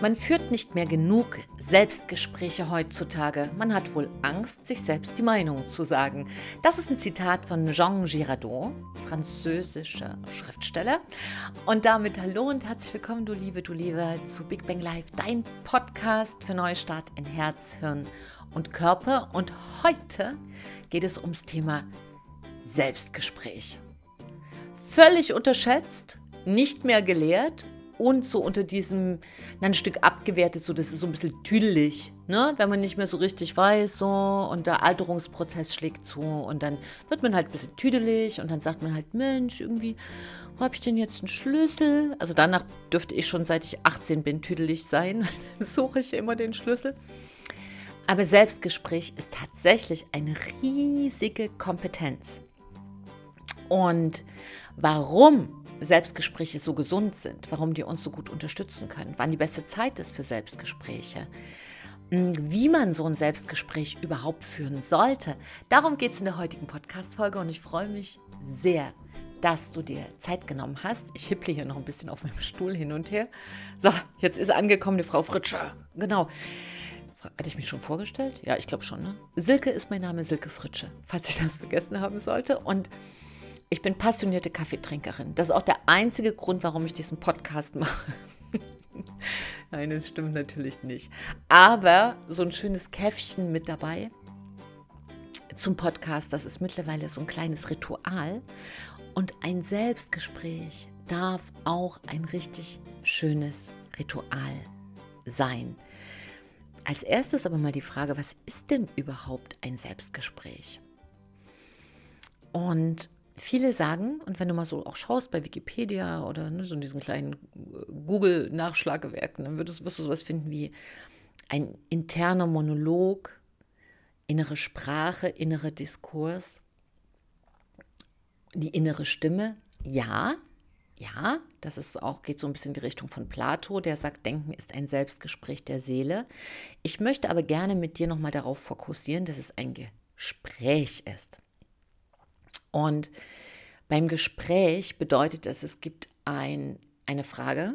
Man führt nicht mehr genug Selbstgespräche heutzutage. Man hat wohl Angst, sich selbst die Meinung zu sagen. Das ist ein Zitat von Jean Girardot, französischer Schriftsteller. Und damit hallo und herzlich willkommen, du Liebe, du Liebe, zu Big Bang Live, dein Podcast für Neustart in Herz, Hirn und Körper. Und heute geht es ums Thema Selbstgespräch. Völlig unterschätzt, nicht mehr gelehrt und so unter diesem ein Stück abgewertet, so das ist so ein bisschen tüdelig, ne? wenn man nicht mehr so richtig weiß so und der Alterungsprozess schlägt zu und dann wird man halt ein bisschen tüdelig und dann sagt man halt, Mensch, irgendwie, wo habe ich denn jetzt einen Schlüssel? Also danach dürfte ich schon seit ich 18 bin tüdelig sein, suche ich immer den Schlüssel. Aber Selbstgespräch ist tatsächlich eine riesige Kompetenz. Und warum Selbstgespräche so gesund sind, warum die uns so gut unterstützen können, wann die beste Zeit ist für Selbstgespräche, hm, wie man so ein Selbstgespräch überhaupt führen sollte. Darum geht es in der heutigen Podcast-Folge und ich freue mich sehr, dass du dir Zeit genommen hast. Ich hipple hier noch ein bisschen auf meinem Stuhl hin und her. So, jetzt ist angekommen die Frau Fritscher. Genau. Hatte ich mich schon vorgestellt? Ja, ich glaube schon. Ne? Silke ist mein Name, Silke Fritsche, falls ich das vergessen haben sollte. Und ich bin passionierte Kaffeetrinkerin. Das ist auch der einzige Grund, warum ich diesen Podcast mache. Nein, das stimmt natürlich nicht. Aber so ein schönes Käffchen mit dabei zum Podcast, das ist mittlerweile so ein kleines Ritual. Und ein Selbstgespräch darf auch ein richtig schönes Ritual sein. Als erstes aber mal die Frage, was ist denn überhaupt ein Selbstgespräch? Und viele sagen, und wenn du mal so auch schaust bei Wikipedia oder ne, so in diesen kleinen äh, Google-Nachschlagewerken, dann wirst, wirst du sowas finden wie ein interner Monolog, innere Sprache, innerer Diskurs, die innere Stimme. Ja, ja, das ist auch, geht so ein bisschen in die Richtung von Plato, der sagt, Denken ist ein Selbstgespräch der Seele. Ich möchte aber gerne mit dir nochmal darauf fokussieren, dass es ein Gespräch ist. Und beim Gespräch bedeutet es, es gibt ein, eine Frage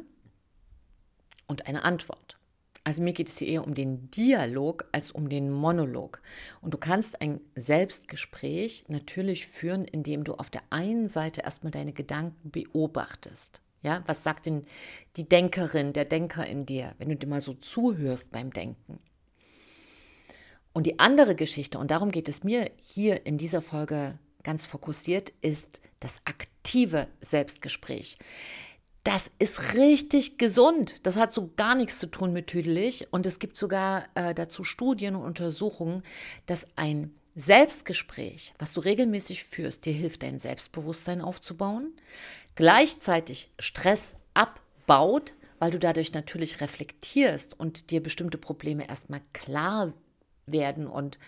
und eine Antwort. Also mir geht es hier eher um den Dialog als um den Monolog. Und du kannst ein Selbstgespräch natürlich führen, indem du auf der einen Seite erstmal deine Gedanken beobachtest. Ja, was sagt denn die Denkerin, der Denker in dir, wenn du dir mal so zuhörst beim Denken? Und die andere Geschichte, und darum geht es mir hier in dieser Folge ganz fokussiert, ist das aktive Selbstgespräch. Das ist richtig gesund. Das hat so gar nichts zu tun mit tüdelig. Und es gibt sogar äh, dazu Studien und Untersuchungen, dass ein Selbstgespräch, was du regelmäßig führst, dir hilft, dein Selbstbewusstsein aufzubauen, gleichzeitig Stress abbaut, weil du dadurch natürlich reflektierst und dir bestimmte Probleme erstmal klar werden und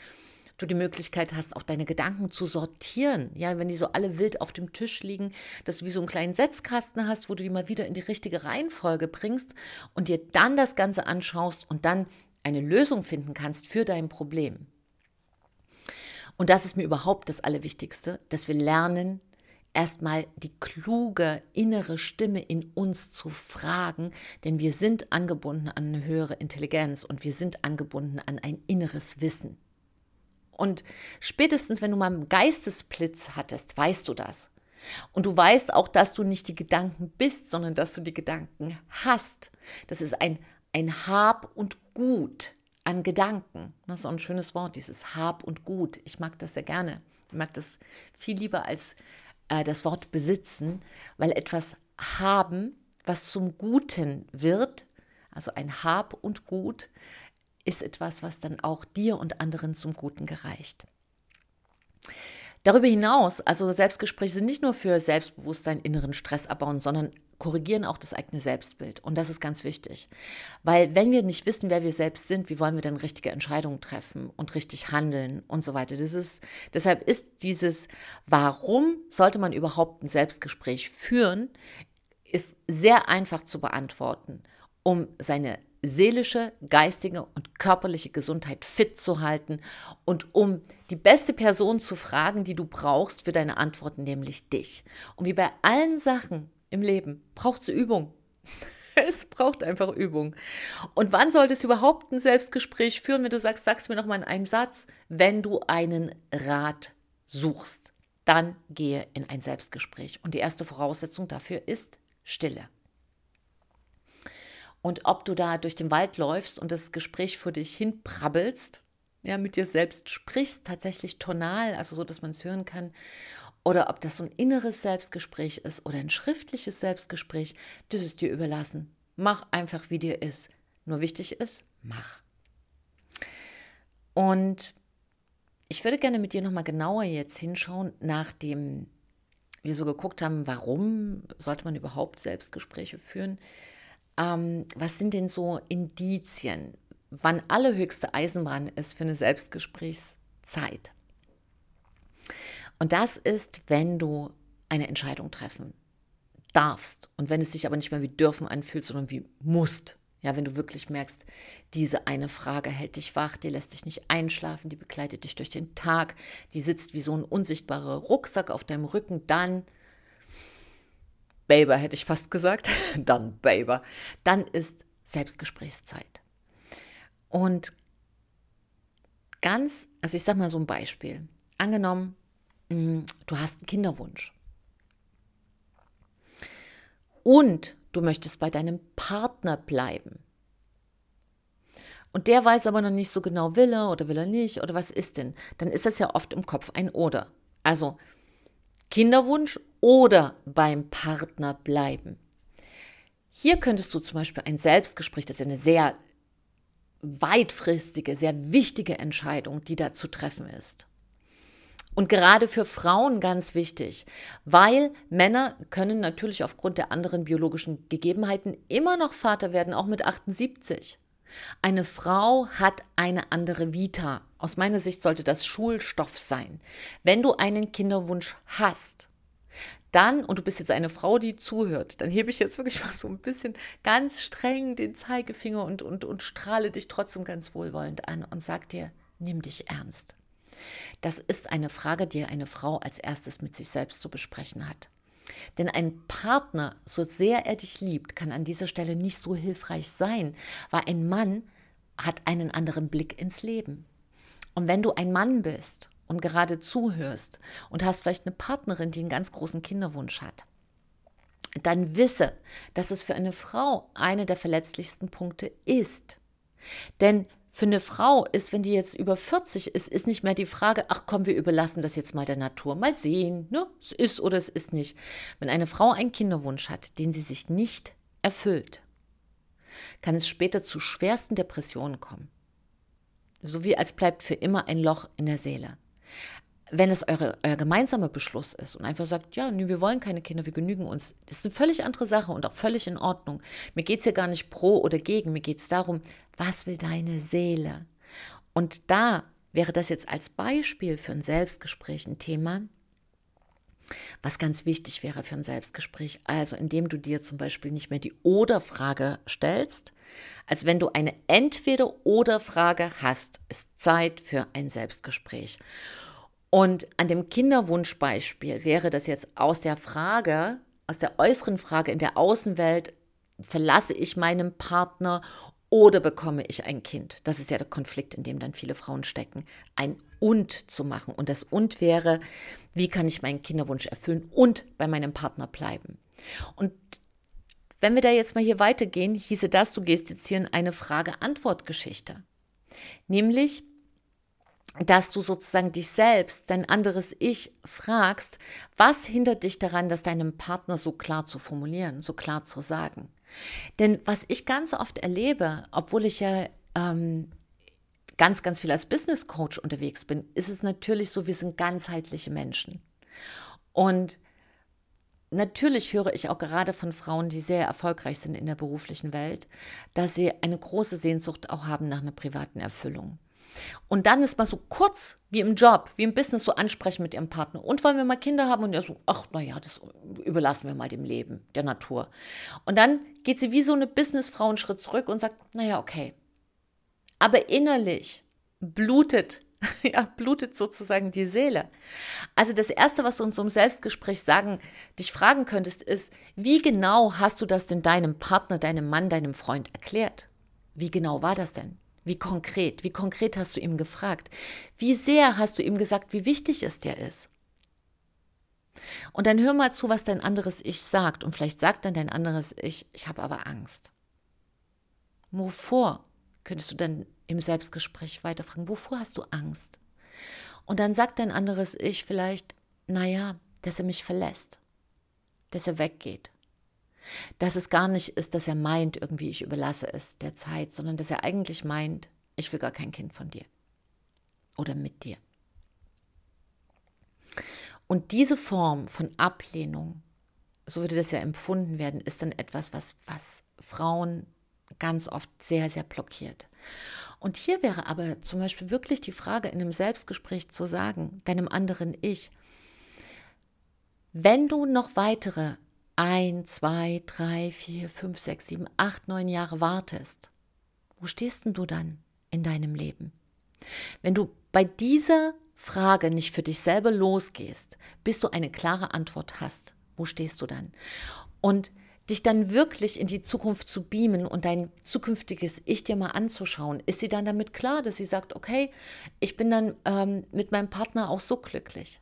du die Möglichkeit hast, auch deine Gedanken zu sortieren. Ja, wenn die so alle wild auf dem Tisch liegen, dass du wie so einen kleinen Setzkasten hast, wo du die mal wieder in die richtige Reihenfolge bringst und dir dann das Ganze anschaust und dann eine Lösung finden kannst für dein Problem. Und das ist mir überhaupt das Allerwichtigste, dass wir lernen, erstmal die kluge innere Stimme in uns zu fragen, denn wir sind angebunden an eine höhere Intelligenz und wir sind angebunden an ein inneres Wissen. Und spätestens, wenn du mal einen Geistesblitz hattest, weißt du das. Und du weißt auch, dass du nicht die Gedanken bist, sondern dass du die Gedanken hast. Das ist ein, ein Hab und Gut an Gedanken. Das ist auch ein schönes Wort, dieses Hab und Gut. Ich mag das sehr gerne. Ich mag das viel lieber als äh, das Wort besitzen, weil etwas haben, was zum Guten wird, also ein Hab und Gut, ist etwas, was dann auch dir und anderen zum Guten gereicht. Darüber hinaus, also Selbstgespräche sind nicht nur für Selbstbewusstsein, inneren Stress abbauen, sondern korrigieren auch das eigene Selbstbild. Und das ist ganz wichtig. Weil wenn wir nicht wissen, wer wir selbst sind, wie wollen wir dann richtige Entscheidungen treffen und richtig handeln und so weiter. Das ist, deshalb ist dieses, warum sollte man überhaupt ein Selbstgespräch führen, ist sehr einfach zu beantworten, um seine seelische, geistige und körperliche Gesundheit fit zu halten und um die beste Person zu fragen, die du brauchst für deine Antworten, nämlich dich. Und wie bei allen Sachen im Leben braucht es Übung. es braucht einfach Übung. Und wann solltest du überhaupt ein Selbstgespräch führen, wenn du sagst, sag's mir noch mal in einem Satz, wenn du einen Rat suchst, dann gehe in ein Selbstgespräch. Und die erste Voraussetzung dafür ist Stille. Und ob du da durch den Wald läufst und das Gespräch für dich hinprabbelst, ja, mit dir selbst sprichst, tatsächlich tonal, also so, dass man es hören kann, oder ob das so ein inneres Selbstgespräch ist oder ein schriftliches Selbstgespräch, das ist dir überlassen. Mach einfach, wie dir ist. Nur wichtig ist, mach. Und ich würde gerne mit dir nochmal genauer jetzt hinschauen, nachdem wir so geguckt haben, warum sollte man überhaupt Selbstgespräche führen. Ähm, was sind denn so Indizien, wann allerhöchste Eisenbahn ist für eine Selbstgesprächszeit? Und das ist, wenn du eine Entscheidung treffen darfst und wenn es sich aber nicht mehr wie dürfen anfühlt, sondern wie musst. Ja, wenn du wirklich merkst, diese eine Frage hält dich wach, die lässt dich nicht einschlafen, die begleitet dich durch den Tag, die sitzt wie so ein unsichtbarer Rucksack auf deinem Rücken, dann Baber hätte ich fast gesagt, dann Baber, dann ist Selbstgesprächszeit. Und ganz, also ich sage mal so ein Beispiel. Angenommen, mm, du hast einen Kinderwunsch. Und du möchtest bei deinem Partner bleiben. Und der weiß aber noch nicht so genau, will er oder will er nicht oder was ist denn? Dann ist das ja oft im Kopf ein Oder. Also Kinderwunsch oder beim Partner bleiben. Hier könntest du zum Beispiel ein Selbstgespräch, das ist eine sehr weitfristige, sehr wichtige Entscheidung, die da zu treffen ist. Und gerade für Frauen ganz wichtig, weil Männer können natürlich aufgrund der anderen biologischen Gegebenheiten immer noch Vater werden, auch mit 78. Eine Frau hat eine andere Vita. Aus meiner Sicht sollte das Schulstoff sein. Wenn du einen Kinderwunsch hast, dann, und du bist jetzt eine Frau, die zuhört, dann hebe ich jetzt wirklich mal so ein bisschen ganz streng den Zeigefinger und, und, und strahle dich trotzdem ganz wohlwollend an und sag dir, nimm dich ernst. Das ist eine Frage, die eine Frau als erstes mit sich selbst zu besprechen hat. Denn ein Partner, so sehr er dich liebt, kann an dieser Stelle nicht so hilfreich sein, weil ein Mann hat einen anderen Blick ins Leben. Und wenn du ein Mann bist und gerade zuhörst und hast vielleicht eine Partnerin, die einen ganz großen Kinderwunsch hat, dann wisse, dass es für eine Frau einer der verletzlichsten Punkte ist. Denn für eine Frau ist, wenn die jetzt über 40 ist, ist nicht mehr die Frage, ach komm, wir überlassen das jetzt mal der Natur, mal sehen, ne? es ist oder es ist nicht. Wenn eine Frau einen Kinderwunsch hat, den sie sich nicht erfüllt, kann es später zu schwersten Depressionen kommen. So wie als bleibt für immer ein Loch in der Seele wenn es eure, euer gemeinsamer Beschluss ist und einfach sagt, ja, nee, wir wollen keine Kinder, wir genügen uns, ist eine völlig andere Sache und auch völlig in Ordnung. Mir geht es hier gar nicht pro oder gegen, mir geht es darum, was will deine Seele? Und da wäre das jetzt als Beispiel für ein Selbstgespräch ein Thema, was ganz wichtig wäre für ein Selbstgespräch. Also indem du dir zum Beispiel nicht mehr die Oder-Frage stellst, als wenn du eine Entweder-Oder-Frage hast, ist Zeit für ein Selbstgespräch. Und an dem Kinderwunschbeispiel wäre das jetzt aus der Frage, aus der äußeren Frage in der Außenwelt, verlasse ich meinen Partner oder bekomme ich ein Kind? Das ist ja der Konflikt, in dem dann viele Frauen stecken. Ein und zu machen. Und das und wäre, wie kann ich meinen Kinderwunsch erfüllen und bei meinem Partner bleiben? Und wenn wir da jetzt mal hier weitergehen, hieße das, du gehst jetzt hier in eine Frage-Antwort-Geschichte. Nämlich, dass du sozusagen dich selbst, dein anderes Ich fragst, was hindert dich daran, das deinem Partner so klar zu formulieren, so klar zu sagen? Denn was ich ganz oft erlebe, obwohl ich ja ähm, ganz, ganz viel als Business Coach unterwegs bin, ist es natürlich so, wir sind ganzheitliche Menschen. Und natürlich höre ich auch gerade von Frauen, die sehr erfolgreich sind in der beruflichen Welt, dass sie eine große Sehnsucht auch haben nach einer privaten Erfüllung. Und dann ist mal so kurz wie im Job, wie im Business so ansprechen mit ihrem Partner. Und wollen wir mal Kinder haben? Und er so, ach, naja, das überlassen wir mal dem Leben, der Natur. Und dann geht sie wie so eine Businessfrau einen Schritt zurück und sagt, naja, okay. Aber innerlich blutet ja, blutet sozusagen die Seele. Also das Erste, was du uns im Selbstgespräch sagen, dich fragen könntest, ist, wie genau hast du das denn deinem Partner, deinem Mann, deinem Freund erklärt? Wie genau war das denn? Wie konkret? Wie konkret hast du ihm gefragt? Wie sehr hast du ihm gesagt, wie wichtig es dir ist? Und dann hör mal zu, was dein anderes Ich sagt. Und vielleicht sagt dann dein anderes Ich, ich habe aber Angst. Wovor? Könntest du dann im Selbstgespräch weiterfragen, wovor hast du Angst? Und dann sagt dein anderes Ich vielleicht, naja, dass er mich verlässt, dass er weggeht. Dass es gar nicht ist, dass er meint, irgendwie ich überlasse es der Zeit, sondern dass er eigentlich meint, ich will gar kein Kind von dir oder mit dir. Und diese Form von Ablehnung, so würde das ja empfunden werden, ist dann etwas, was, was Frauen ganz oft sehr, sehr blockiert. Und hier wäre aber zum Beispiel wirklich die Frage in einem Selbstgespräch zu sagen, deinem anderen Ich, wenn du noch weitere ein, zwei, drei, vier, fünf, sechs, sieben, acht, neun Jahre wartest, wo stehst denn du dann in deinem Leben? Wenn du bei dieser Frage nicht für dich selber losgehst, bis du eine klare Antwort hast, wo stehst du dann? Und dich dann wirklich in die Zukunft zu beamen und dein zukünftiges Ich dir mal anzuschauen, ist sie dann damit klar, dass sie sagt, okay, ich bin dann ähm, mit meinem Partner auch so glücklich.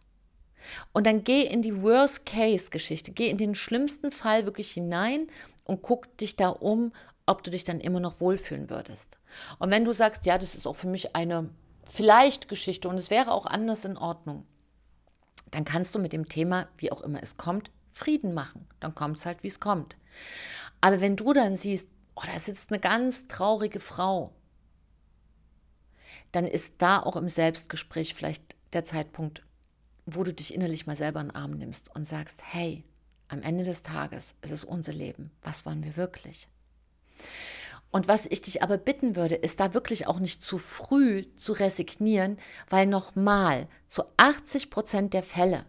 Und dann geh in die Worst-Case-Geschichte, geh in den schlimmsten Fall wirklich hinein und guck dich da um, ob du dich dann immer noch wohlfühlen würdest. Und wenn du sagst, ja, das ist auch für mich eine vielleicht Geschichte und es wäre auch anders in Ordnung, dann kannst du mit dem Thema, wie auch immer es kommt, Frieden machen. Dann kommt es halt, wie es kommt. Aber wenn du dann siehst, oh, da sitzt eine ganz traurige Frau, dann ist da auch im Selbstgespräch vielleicht der Zeitpunkt, wo du dich innerlich mal selber in den Arm nimmst und sagst, hey, am Ende des Tages ist es unser Leben. Was wollen wir wirklich? Und was ich dich aber bitten würde, ist da wirklich auch nicht zu früh zu resignieren, weil nochmal zu 80 Prozent der Fälle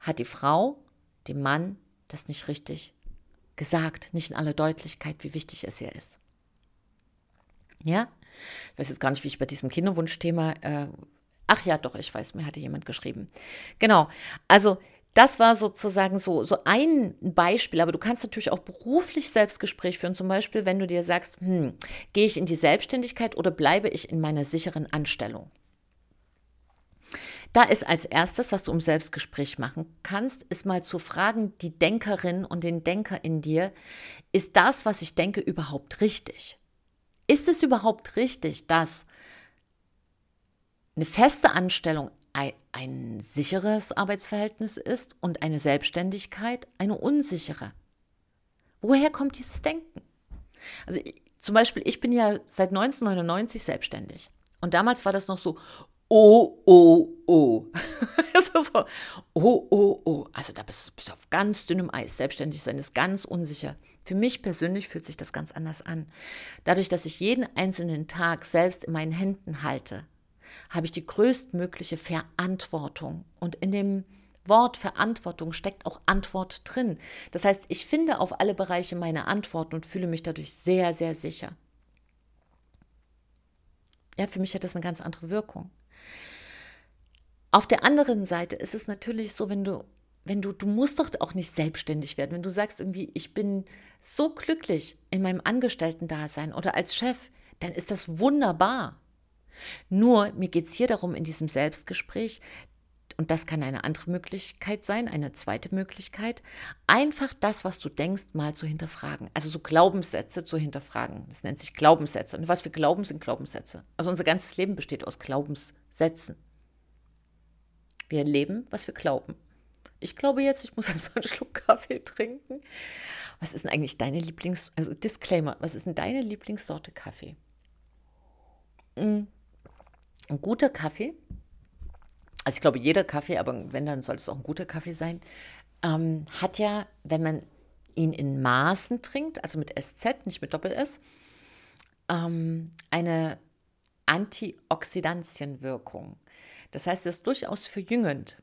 hat die Frau dem Mann das nicht richtig gesagt, nicht in aller Deutlichkeit, wie wichtig es ihr ist. Ja, ich weiß jetzt gar nicht, wie ich bei diesem Kinderwunschthema, äh, ach ja, doch, ich weiß, mir hatte jemand geschrieben. Genau, also das war sozusagen so, so ein Beispiel, aber du kannst natürlich auch beruflich Selbstgespräch führen. Zum Beispiel, wenn du dir sagst, hm, gehe ich in die Selbstständigkeit oder bleibe ich in meiner sicheren Anstellung? Da ist als erstes, was du im Selbstgespräch machen kannst, ist mal zu fragen, die Denkerin und den Denker in dir, ist das, was ich denke, überhaupt richtig? Ist es überhaupt richtig, dass eine feste Anstellung ein, ein sicheres Arbeitsverhältnis ist und eine Selbstständigkeit eine unsichere. Woher kommt dieses Denken? Also zum Beispiel, ich bin ja seit 1999 selbstständig. Und damals war das noch so, oh, oh, oh. so, oh, oh, oh. Also da bist du auf ganz dünnem Eis. Selbstständig sein ist ganz unsicher. Für mich persönlich fühlt sich das ganz anders an. Dadurch, dass ich jeden einzelnen Tag selbst in meinen Händen halte, habe ich die größtmögliche Verantwortung. Und in dem Wort Verantwortung steckt auch Antwort drin. Das heißt, ich finde auf alle Bereiche meine Antworten und fühle mich dadurch sehr, sehr sicher. Ja, für mich hat das eine ganz andere Wirkung. Auf der anderen Seite ist es natürlich so, wenn du, wenn du, du musst doch auch nicht selbstständig werden. Wenn du sagst irgendwie, ich bin so glücklich in meinem Angestellten-Dasein oder als Chef, dann ist das wunderbar. Nur mir geht es hier darum, in diesem Selbstgespräch, und das kann eine andere Möglichkeit sein, eine zweite Möglichkeit, einfach das, was du denkst, mal zu hinterfragen. Also so Glaubenssätze zu hinterfragen. Das nennt sich Glaubenssätze. Und was wir glauben, sind Glaubenssätze. Also unser ganzes Leben besteht aus Glaubenssätzen. Wir leben, was wir glauben. Ich glaube jetzt, ich muss erstmal einen Schluck Kaffee trinken. Was ist denn eigentlich deine Lieblings... Also Disclaimer, was ist denn deine Lieblingssorte Kaffee? Mhm. Ein guter Kaffee, also ich glaube, jeder Kaffee, aber wenn, dann sollte es auch ein guter Kaffee sein, ähm, hat ja, wenn man ihn in Maßen trinkt, also mit SZ, nicht mit Doppel-S, ähm, eine Antioxidantienwirkung. Das heißt, es ist durchaus verjüngend.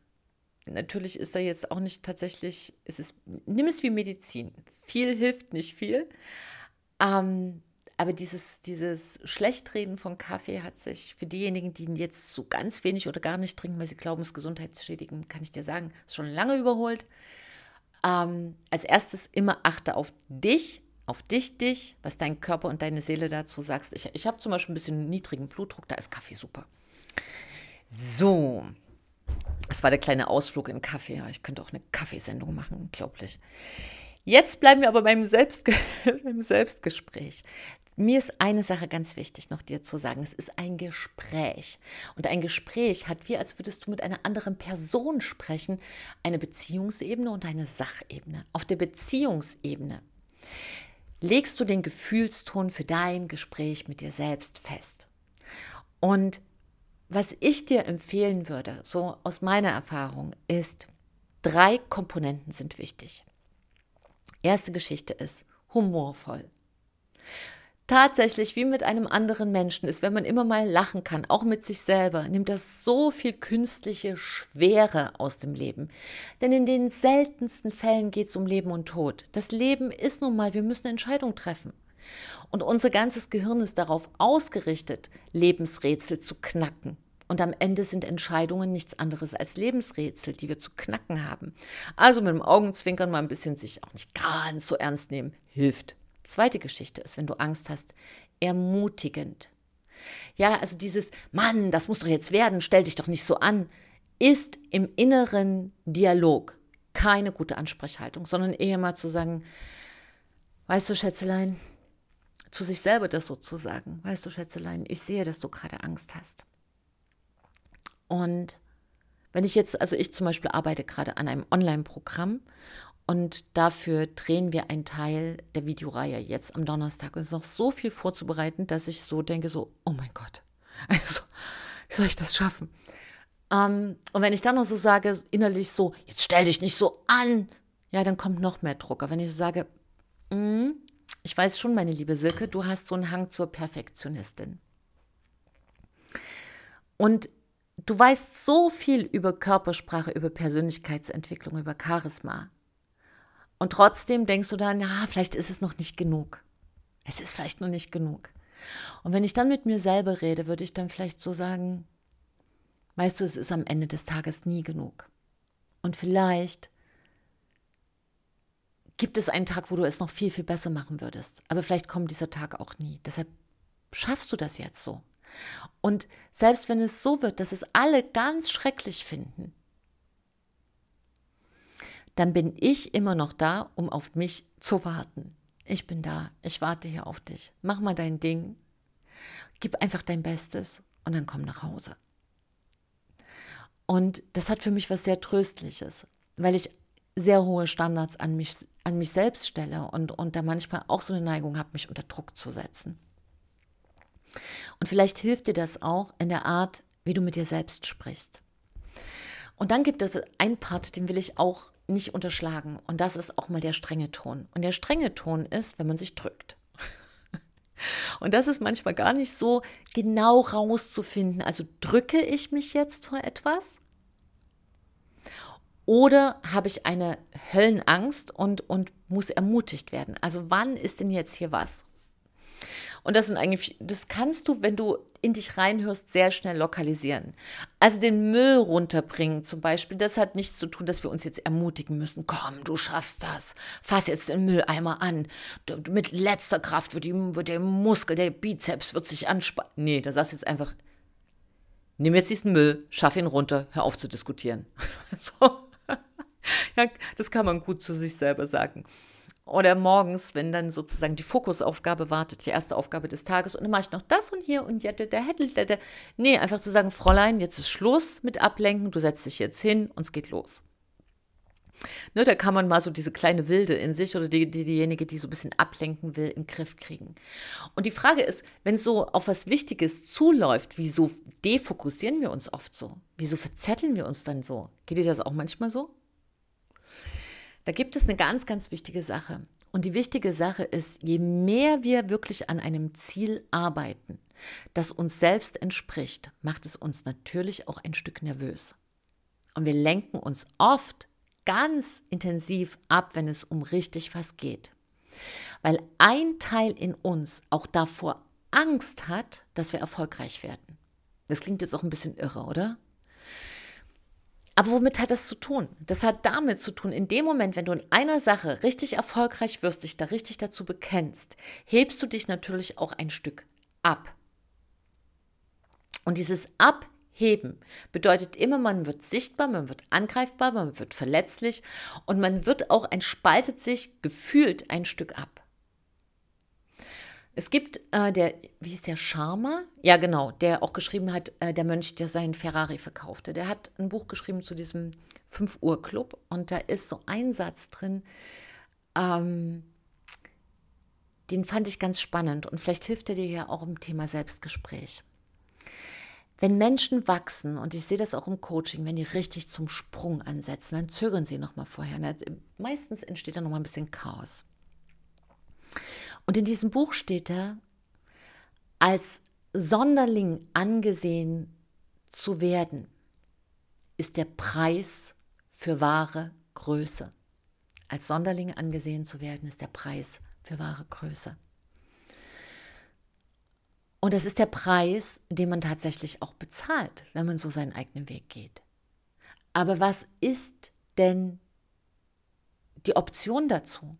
Natürlich ist da jetzt auch nicht tatsächlich, es ist, nimm es wie Medizin. Viel hilft nicht viel. Ähm, aber dieses, dieses Schlechtreden von Kaffee hat sich für diejenigen, die ihn jetzt so ganz wenig oder gar nicht trinken, weil sie glauben, es gesundheitsschädigend, kann ich dir sagen, ist schon lange überholt. Ähm, als erstes immer achte auf dich, auf dich, dich, was dein Körper und deine Seele dazu sagst. Ich, ich habe zum Beispiel ein bisschen niedrigen Blutdruck, da ist Kaffee super. So, das war der kleine Ausflug in Kaffee. Ich könnte auch eine Kaffeesendung machen, unglaublich. Jetzt bleiben wir aber beim, Selbstge beim Selbstgespräch. Mir ist eine Sache ganz wichtig noch dir zu sagen. Es ist ein Gespräch. Und ein Gespräch hat wie, als würdest du mit einer anderen Person sprechen, eine Beziehungsebene und eine Sachebene. Auf der Beziehungsebene legst du den Gefühlston für dein Gespräch mit dir selbst fest. Und was ich dir empfehlen würde, so aus meiner Erfahrung, ist, drei Komponenten sind wichtig. Erste Geschichte ist humorvoll. Tatsächlich wie mit einem anderen Menschen ist, wenn man immer mal lachen kann, auch mit sich selber, nimmt das so viel künstliche Schwere aus dem Leben. Denn in den seltensten Fällen geht es um Leben und Tod. Das Leben ist nun mal, wir müssen Entscheidungen treffen. Und unser ganzes Gehirn ist darauf ausgerichtet, Lebensrätsel zu knacken. Und am Ende sind Entscheidungen nichts anderes als Lebensrätsel, die wir zu knacken haben. Also mit dem Augenzwinkern mal ein bisschen sich auch nicht ganz so ernst nehmen, hilft. Zweite Geschichte ist, wenn du Angst hast, ermutigend. Ja, also dieses Mann, das muss doch jetzt werden, stell dich doch nicht so an, ist im inneren Dialog keine gute Ansprechhaltung, sondern eher mal zu sagen, weißt du, Schätzelein, zu sich selber das so zu sagen, weißt du, Schätzelein, ich sehe, dass du gerade Angst hast. Und wenn ich jetzt, also ich zum Beispiel arbeite gerade an einem Online-Programm und dafür drehen wir einen Teil der Videoreihe jetzt am Donnerstag. Und es ist noch so viel vorzubereiten, dass ich so denke, so, oh mein Gott, also, wie soll ich das schaffen? Ähm, und wenn ich dann noch so sage, innerlich so, jetzt stell dich nicht so an, ja, dann kommt noch mehr Druck. Aber wenn ich sage, mm, ich weiß schon, meine liebe Silke, du hast so einen Hang zur Perfektionistin. Und du weißt so viel über Körpersprache, über Persönlichkeitsentwicklung, über Charisma. Und trotzdem denkst du dann, ja, vielleicht ist es noch nicht genug. Es ist vielleicht noch nicht genug. Und wenn ich dann mit mir selber rede, würde ich dann vielleicht so sagen, weißt du, es ist am Ende des Tages nie genug. Und vielleicht gibt es einen Tag, wo du es noch viel, viel besser machen würdest. Aber vielleicht kommt dieser Tag auch nie. Deshalb schaffst du das jetzt so. Und selbst wenn es so wird, dass es alle ganz schrecklich finden, dann bin ich immer noch da, um auf mich zu warten. Ich bin da, ich warte hier auf dich. Mach mal dein Ding, gib einfach dein Bestes und dann komm nach Hause. Und das hat für mich was sehr Tröstliches, weil ich sehr hohe Standards an mich, an mich selbst stelle und, und da manchmal auch so eine Neigung habe, mich unter Druck zu setzen. Und vielleicht hilft dir das auch in der Art, wie du mit dir selbst sprichst. Und dann gibt es einen Part, den will ich auch nicht unterschlagen. Und das ist auch mal der strenge Ton. Und der strenge Ton ist, wenn man sich drückt. Und das ist manchmal gar nicht so genau rauszufinden. Also drücke ich mich jetzt vor etwas? Oder habe ich eine Höllenangst und, und muss ermutigt werden? Also wann ist denn jetzt hier was? Und das sind eigentlich, das kannst du, wenn du in dich reinhörst, sehr schnell lokalisieren. Also den Müll runterbringen zum Beispiel, das hat nichts zu tun, dass wir uns jetzt ermutigen müssen. Komm, du schaffst das. Fass jetzt den Mülleimer an. Du, mit letzter Kraft wird, die, wird der Muskel, der Bizeps wird sich anspannen. Nee, da sagst du jetzt einfach, nimm jetzt diesen Müll, schaff ihn runter, hör auf zu diskutieren. so. ja, das kann man gut zu sich selber sagen. Oder morgens, wenn dann sozusagen die Fokusaufgabe wartet, die erste Aufgabe des Tages, und dann mache ich noch das und hier und ja, der, der, der, der. Nee, einfach zu sagen, Fräulein, jetzt ist Schluss mit Ablenken, du setzt dich jetzt hin und es geht los. Ne, da kann man mal so diese kleine Wilde in sich oder die, die, diejenige, die so ein bisschen ablenken will, in den Griff kriegen. Und die Frage ist, wenn es so auf was Wichtiges zuläuft, wieso defokussieren wir uns oft so? Wieso verzetteln wir uns dann so? Geht dir das auch manchmal so? Da gibt es eine ganz, ganz wichtige Sache. Und die wichtige Sache ist, je mehr wir wirklich an einem Ziel arbeiten, das uns selbst entspricht, macht es uns natürlich auch ein Stück nervös. Und wir lenken uns oft ganz intensiv ab, wenn es um richtig was geht. weil ein Teil in uns auch davor Angst hat, dass wir erfolgreich werden. Das klingt jetzt auch ein bisschen irre, oder? Aber womit hat das zu tun? Das hat damit zu tun, in dem Moment, wenn du in einer Sache richtig erfolgreich wirst, dich da richtig dazu bekennst, hebst du dich natürlich auch ein Stück ab. Und dieses Abheben bedeutet immer, man wird sichtbar, man wird angreifbar, man wird verletzlich und man wird auch, entspaltet sich gefühlt ein Stück ab. Es gibt äh, der, wie ist der, Sharma? Ja, genau, der auch geschrieben hat, äh, der Mönch, der seinen Ferrari verkaufte. Der hat ein Buch geschrieben zu diesem 5 Uhr Club und da ist so ein Satz drin, ähm, den fand ich ganz spannend und vielleicht hilft er dir ja auch im Thema Selbstgespräch. Wenn Menschen wachsen, und ich sehe das auch im Coaching, wenn die richtig zum Sprung ansetzen, dann zögern sie nochmal vorher. Meistens entsteht da nochmal ein bisschen Chaos. Und in diesem Buch steht er, als Sonderling angesehen zu werden, ist der Preis für wahre Größe. Als Sonderling angesehen zu werden, ist der Preis für wahre Größe. Und das ist der Preis, den man tatsächlich auch bezahlt, wenn man so seinen eigenen Weg geht. Aber was ist denn die Option dazu?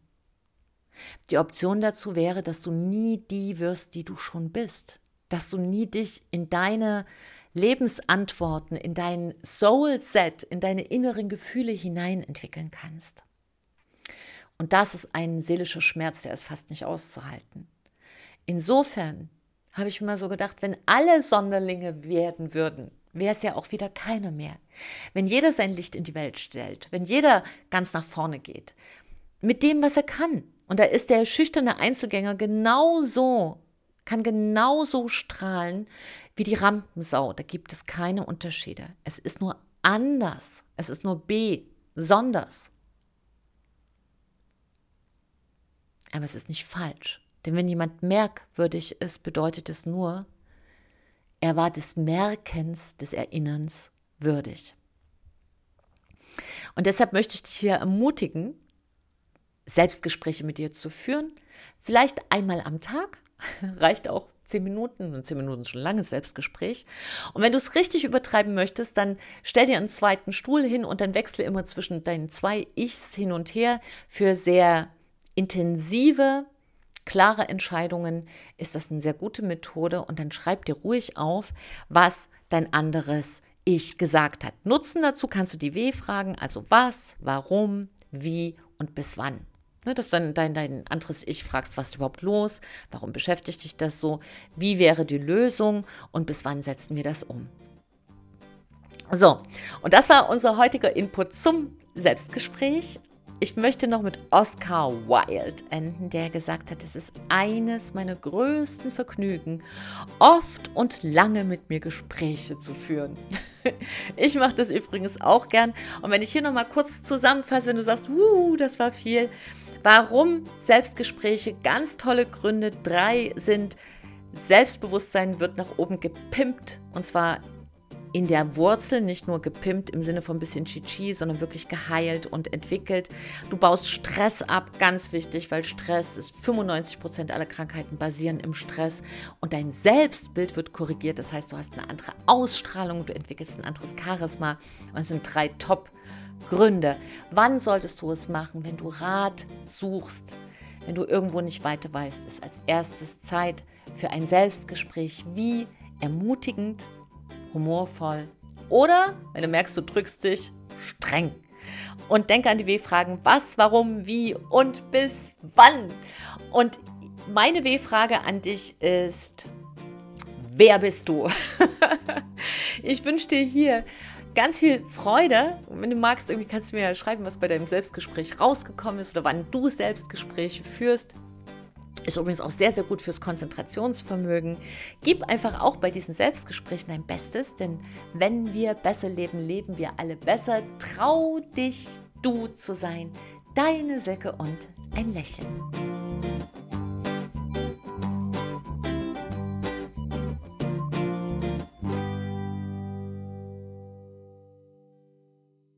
Die Option dazu wäre, dass du nie die wirst, die du schon bist. Dass du nie dich in deine Lebensantworten, in dein Soul-Set, in deine inneren Gefühle hinein entwickeln kannst. Und das ist ein seelischer Schmerz, der ist fast nicht auszuhalten. Insofern habe ich mir mal so gedacht, wenn alle Sonderlinge werden würden, wäre es ja auch wieder keiner mehr. Wenn jeder sein Licht in die Welt stellt, wenn jeder ganz nach vorne geht, mit dem, was er kann, und da ist der schüchterne Einzelgänger genauso, kann genauso strahlen wie die Rampensau. Da gibt es keine Unterschiede. Es ist nur anders. Es ist nur B, besonders. Aber es ist nicht falsch. Denn wenn jemand merkwürdig ist, bedeutet es nur, er war des Merkens, des Erinnerns würdig. Und deshalb möchte ich dich hier ermutigen, Selbstgespräche mit dir zu führen. Vielleicht einmal am Tag, reicht auch zehn Minuten, und zehn Minuten ist schon langes Selbstgespräch. Und wenn du es richtig übertreiben möchtest, dann stell dir einen zweiten Stuhl hin und dann wechsle immer zwischen deinen zwei Ichs hin und her. Für sehr intensive, klare Entscheidungen ist das eine sehr gute Methode. Und dann schreib dir ruhig auf, was dein anderes Ich gesagt hat. Nutzen dazu kannst du die W-Fragen, also was, warum, wie und bis wann. Ne, dass dann dein, dein anderes Ich fragst, was ist überhaupt los? Warum beschäftigt dich das so? Wie wäre die Lösung? Und bis wann setzen wir das um? So, und das war unser heutiger Input zum Selbstgespräch. Ich möchte noch mit Oscar Wilde enden, der gesagt hat, es ist eines meiner größten Vergnügen, oft und lange mit mir Gespräche zu führen. Ich mache das übrigens auch gern. Und wenn ich hier nochmal kurz zusammenfasse, wenn du sagst, uh, das war viel, Warum Selbstgespräche? Ganz tolle Gründe. Drei sind, Selbstbewusstsein wird nach oben gepimpt und zwar in der Wurzel, nicht nur gepimpt im Sinne von ein bisschen Chichi, sondern wirklich geheilt und entwickelt. Du baust Stress ab, ganz wichtig, weil Stress ist 95 Prozent aller Krankheiten basieren im Stress und dein Selbstbild wird korrigiert. Das heißt, du hast eine andere Ausstrahlung, du entwickelst ein anderes Charisma und es sind drei Top- Gründe. Wann solltest du es machen, wenn du Rat suchst? Wenn du irgendwo nicht weiter weißt, ist als erstes Zeit für ein Selbstgespräch wie ermutigend, humorvoll oder, wenn du merkst, du drückst dich, streng. Und denke an die W-Fragen, was, warum, wie und bis wann. Und meine W-Frage an dich ist, wer bist du? ich wünsche dir hier ganz viel Freude. wenn du magst, irgendwie kannst du mir ja schreiben, was bei deinem Selbstgespräch rausgekommen ist oder wann du Selbstgespräche führst. Ist übrigens auch sehr, sehr gut fürs Konzentrationsvermögen. Gib einfach auch bei diesen Selbstgesprächen dein Bestes, denn wenn wir besser leben, leben wir alle besser. Trau dich, du zu sein. Deine Säcke und ein Lächeln.